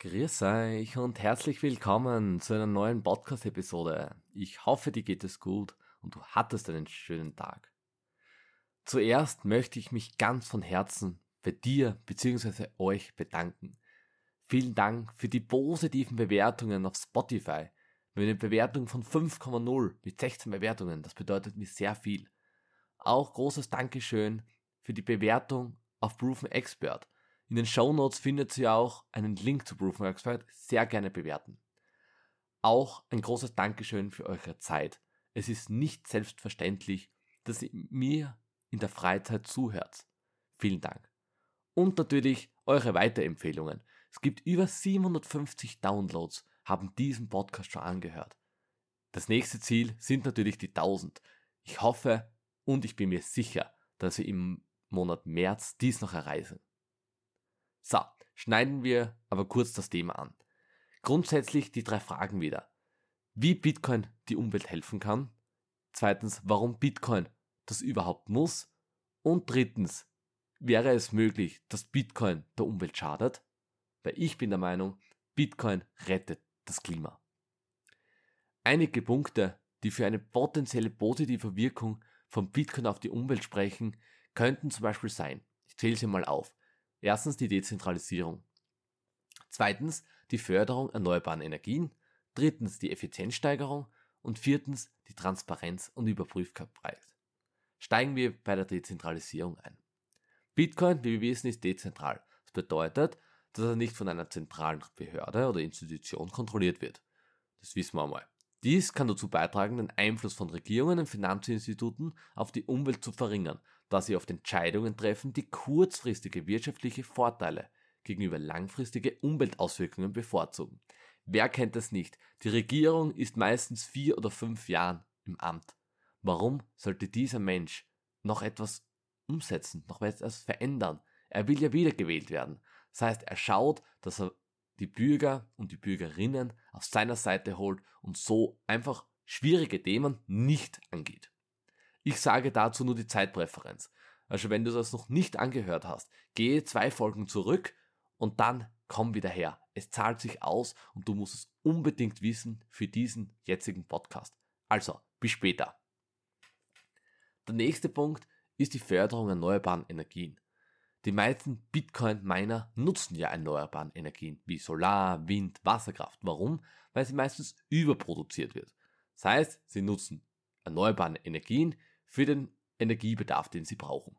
Grüß euch und herzlich willkommen zu einer neuen Podcast-Episode. Ich hoffe, dir geht es gut und du hattest einen schönen Tag. Zuerst möchte ich mich ganz von Herzen bei dir bzw. euch bedanken. Vielen Dank für die positiven Bewertungen auf Spotify. Eine Bewertung von 5,0 mit 16 Bewertungen, das bedeutet mir sehr viel. Auch großes Dankeschön für die Bewertung auf Proven Expert in den Show Notes findet ihr auch einen Link zu Proven Expert. Sehr gerne bewerten. Auch ein großes Dankeschön für eure Zeit. Es ist nicht selbstverständlich, dass ihr mir in der Freizeit zuhört. Vielen Dank. Und natürlich eure Weiterempfehlungen. Es gibt über 750 Downloads, haben diesen Podcast schon angehört. Das nächste Ziel sind natürlich die 1000. Ich hoffe und ich bin mir sicher, dass wir im Monat März dies noch erreichen. So, schneiden wir aber kurz das Thema an. Grundsätzlich die drei Fragen wieder. Wie Bitcoin die Umwelt helfen kann. Zweitens, warum Bitcoin das überhaupt muss. Und drittens, wäre es möglich, dass Bitcoin der Umwelt schadet? Weil ich bin der Meinung, Bitcoin rettet das Klima. Einige Punkte, die für eine potenzielle positive Wirkung von Bitcoin auf die Umwelt sprechen, könnten zum Beispiel sein, ich zähle sie mal auf, Erstens die Dezentralisierung. Zweitens die Förderung erneuerbaren Energien. Drittens die Effizienzsteigerung. Und viertens die Transparenz und Überprüfbarkeit. Steigen wir bei der Dezentralisierung ein. Bitcoin, wie wir wissen, ist dezentral. Das bedeutet, dass er nicht von einer zentralen Behörde oder Institution kontrolliert wird. Das wissen wir einmal. Dies kann dazu beitragen, den Einfluss von Regierungen und Finanzinstituten auf die Umwelt zu verringern da sie oft Entscheidungen treffen, die kurzfristige wirtschaftliche Vorteile gegenüber langfristige Umweltauswirkungen bevorzugen. Wer kennt das nicht? Die Regierung ist meistens vier oder fünf Jahren im Amt. Warum sollte dieser Mensch noch etwas umsetzen, noch etwas verändern? Er will ja wiedergewählt werden. Das heißt, er schaut, dass er die Bürger und die Bürgerinnen auf seiner Seite holt und so einfach schwierige Themen nicht angeht. Ich sage dazu nur die Zeitpräferenz. Also wenn du das noch nicht angehört hast, gehe zwei Folgen zurück und dann komm wieder her. Es zahlt sich aus und du musst es unbedingt wissen für diesen jetzigen Podcast. Also, bis später. Der nächste Punkt ist die Förderung erneuerbaren Energien. Die meisten Bitcoin-Miner nutzen ja erneuerbaren Energien wie Solar, Wind, Wasserkraft. Warum? Weil sie meistens überproduziert wird. Das heißt, sie nutzen erneuerbare Energien für den Energiebedarf, den sie brauchen.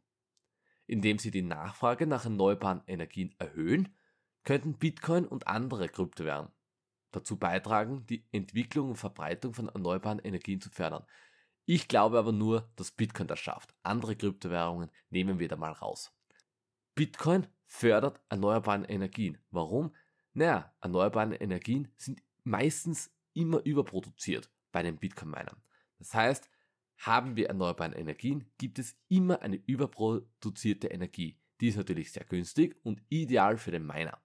Indem sie die Nachfrage nach erneuerbaren Energien erhöhen, könnten Bitcoin und andere Kryptowährungen dazu beitragen, die Entwicklung und Verbreitung von erneuerbaren Energien zu fördern. Ich glaube aber nur, dass Bitcoin das schafft. Andere Kryptowährungen nehmen wir da mal raus. Bitcoin fördert erneuerbare Energien. Warum? Naja, erneuerbare Energien sind meistens immer überproduziert bei den Bitcoin-Minern. Das heißt, haben wir erneuerbare Energien, gibt es immer eine überproduzierte Energie. Die ist natürlich sehr günstig und ideal für den Miner.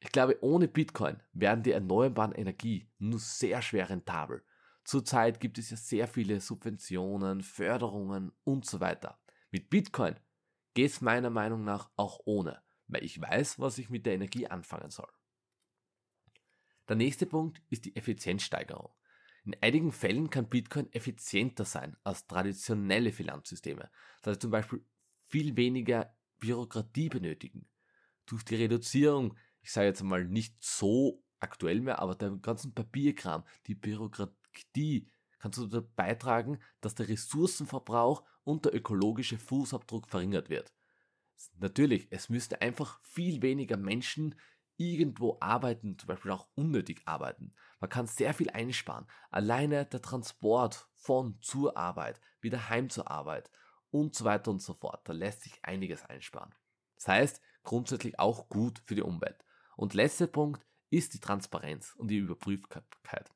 Ich glaube, ohne Bitcoin wären die erneuerbaren Energie nur sehr schwer rentabel. Zurzeit gibt es ja sehr viele Subventionen, Förderungen und so weiter. Mit Bitcoin geht es meiner Meinung nach auch ohne, weil ich weiß, was ich mit der Energie anfangen soll. Der nächste Punkt ist die Effizienzsteigerung. In einigen Fällen kann Bitcoin effizienter sein als traditionelle Finanzsysteme, da sie zum Beispiel viel weniger Bürokratie benötigen. Durch die Reduzierung, ich sage jetzt mal nicht so aktuell mehr, aber der ganzen Papierkram, die Bürokratie, kann dazu beitragen, dass der Ressourcenverbrauch und der ökologische Fußabdruck verringert wird. Natürlich, es müsste einfach viel weniger Menschen irgendwo arbeiten, zum Beispiel auch unnötig arbeiten. Man kann sehr viel einsparen. Alleine der Transport von zur Arbeit, wieder heim zur Arbeit und so weiter und so fort. Da lässt sich einiges einsparen. Das heißt, grundsätzlich auch gut für die Umwelt. Und letzter Punkt ist die Transparenz und die Überprüfbarkeit.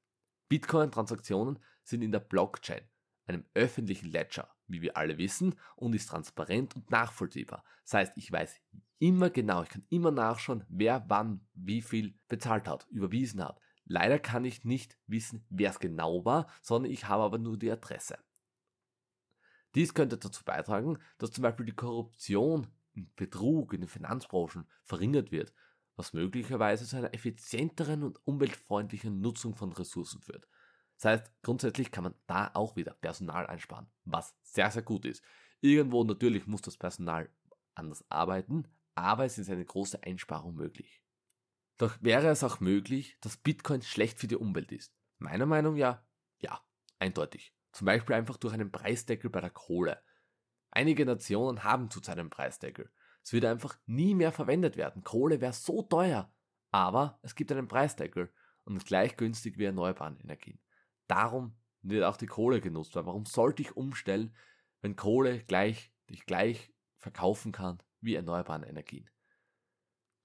Bitcoin-Transaktionen sind in der Blockchain, einem öffentlichen Ledger, wie wir alle wissen, und ist transparent und nachvollziehbar. Das heißt, ich weiß immer genau, ich kann immer nachschauen, wer wann wie viel bezahlt hat, überwiesen hat. Leider kann ich nicht wissen, wer es genau war, sondern ich habe aber nur die Adresse. Dies könnte dazu beitragen, dass zum Beispiel die Korruption, Betrug in den Finanzbranchen verringert wird, was möglicherweise zu einer effizienteren und umweltfreundlichen Nutzung von Ressourcen führt. Das heißt, grundsätzlich kann man da auch wieder Personal einsparen, was sehr, sehr gut ist. Irgendwo natürlich muss das Personal anders arbeiten, aber es ist eine große Einsparung möglich. Doch wäre es auch möglich, dass Bitcoin schlecht für die Umwelt ist? Meiner Meinung nach ja, eindeutig. Zum Beispiel einfach durch einen Preisdeckel bei der Kohle. Einige Nationen haben zurzeit einen Preisdeckel. Es würde einfach nie mehr verwendet werden. Kohle wäre so teuer. Aber es gibt einen Preisdeckel und gleich günstig wie erneuerbare Energien. Darum wird auch die Kohle genutzt. Weil warum sollte ich umstellen, wenn Kohle gleich, ich gleich verkaufen kann wie erneuerbare Energien?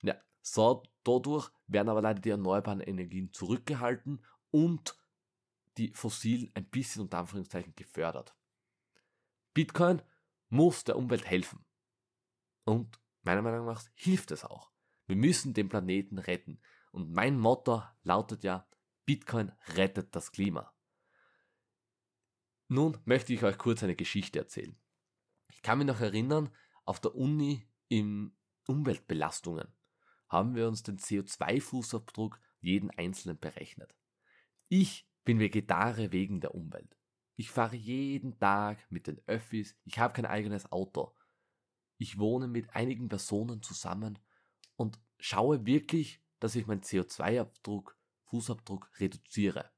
Ja, so, dadurch werden aber leider die erneuerbaren Energien zurückgehalten und die fossilen ein bisschen unter Anführungszeichen gefördert. Bitcoin muss der Umwelt helfen. Und meiner Meinung nach hilft es auch. Wir müssen den Planeten retten. Und mein Motto lautet ja, Bitcoin rettet das Klima. Nun möchte ich euch kurz eine Geschichte erzählen. Ich kann mich noch erinnern, auf der Uni in Umweltbelastungen haben wir uns den CO2-Fußabdruck jeden Einzelnen berechnet. Ich bin Vegetarier wegen der Umwelt. Ich fahre jeden Tag mit den Öffis, ich habe kein eigenes Auto. Ich wohne mit einigen Personen zusammen und schaue wirklich, dass ich meinen CO2-Abdruck, Fußabdruck reduziere.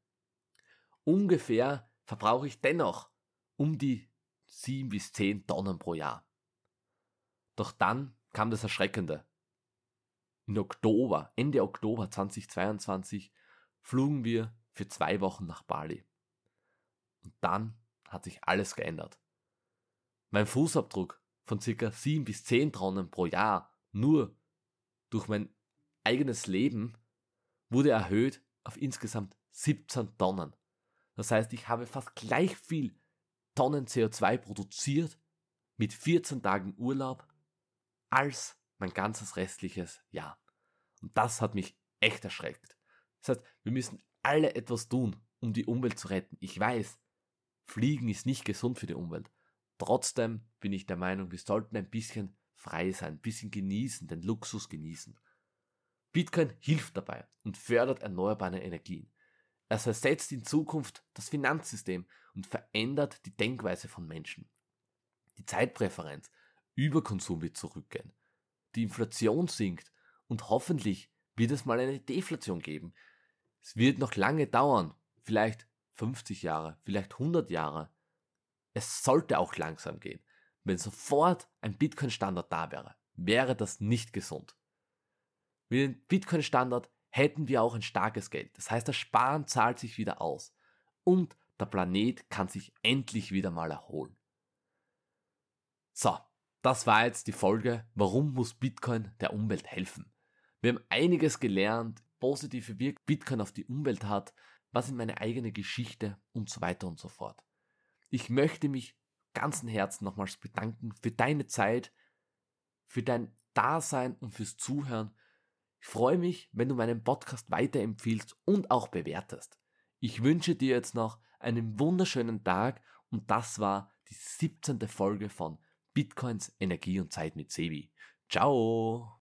Ungefähr verbrauche ich dennoch um die 7 bis 10 Tonnen pro Jahr. Doch dann kam das Erschreckende. In Oktober, Ende Oktober 2022, flogen wir für zwei Wochen nach Bali. Und dann hat sich alles geändert. Mein Fußabdruck von circa 7 bis 10 Tonnen pro Jahr nur durch mein eigenes Leben wurde erhöht auf insgesamt 17 Tonnen. Das heißt, ich habe fast gleich viel Tonnen CO2 produziert mit 14 Tagen Urlaub als mein ganzes restliches Jahr. Und das hat mich echt erschreckt. Das heißt, wir müssen alle etwas tun, um die Umwelt zu retten. Ich weiß, Fliegen ist nicht gesund für die Umwelt. Trotzdem bin ich der Meinung, wir sollten ein bisschen frei sein, ein bisschen genießen, den Luxus genießen. Bitcoin hilft dabei und fördert erneuerbare Energien. Es ersetzt in Zukunft das Finanzsystem und verändert die Denkweise von Menschen. Die Zeitpräferenz, Überkonsum wird zurückgehen. Die Inflation sinkt und hoffentlich wird es mal eine Deflation geben. Es wird noch lange dauern, vielleicht 50 Jahre, vielleicht 100 Jahre, es sollte auch langsam gehen. Wenn sofort ein Bitcoin-Standard da wäre, wäre das nicht gesund. Mit dem Bitcoin-Standard hätten wir auch ein starkes Geld. Das heißt, das Sparen zahlt sich wieder aus. Und der Planet kann sich endlich wieder mal erholen. So, das war jetzt die Folge, warum muss Bitcoin der Umwelt helfen. Wir haben einiges gelernt, positive Wirkung Bitcoin auf die Umwelt hat, was in meine eigene Geschichte und so weiter und so fort. Ich möchte mich ganzen Herzen nochmals bedanken für deine Zeit, für dein Dasein und fürs Zuhören. Ich freue mich, wenn du meinen Podcast weiterempfiehlst und auch bewertest. Ich wünsche dir jetzt noch einen wunderschönen Tag und das war die 17. Folge von Bitcoins Energie und Zeit mit Sebi. Ciao!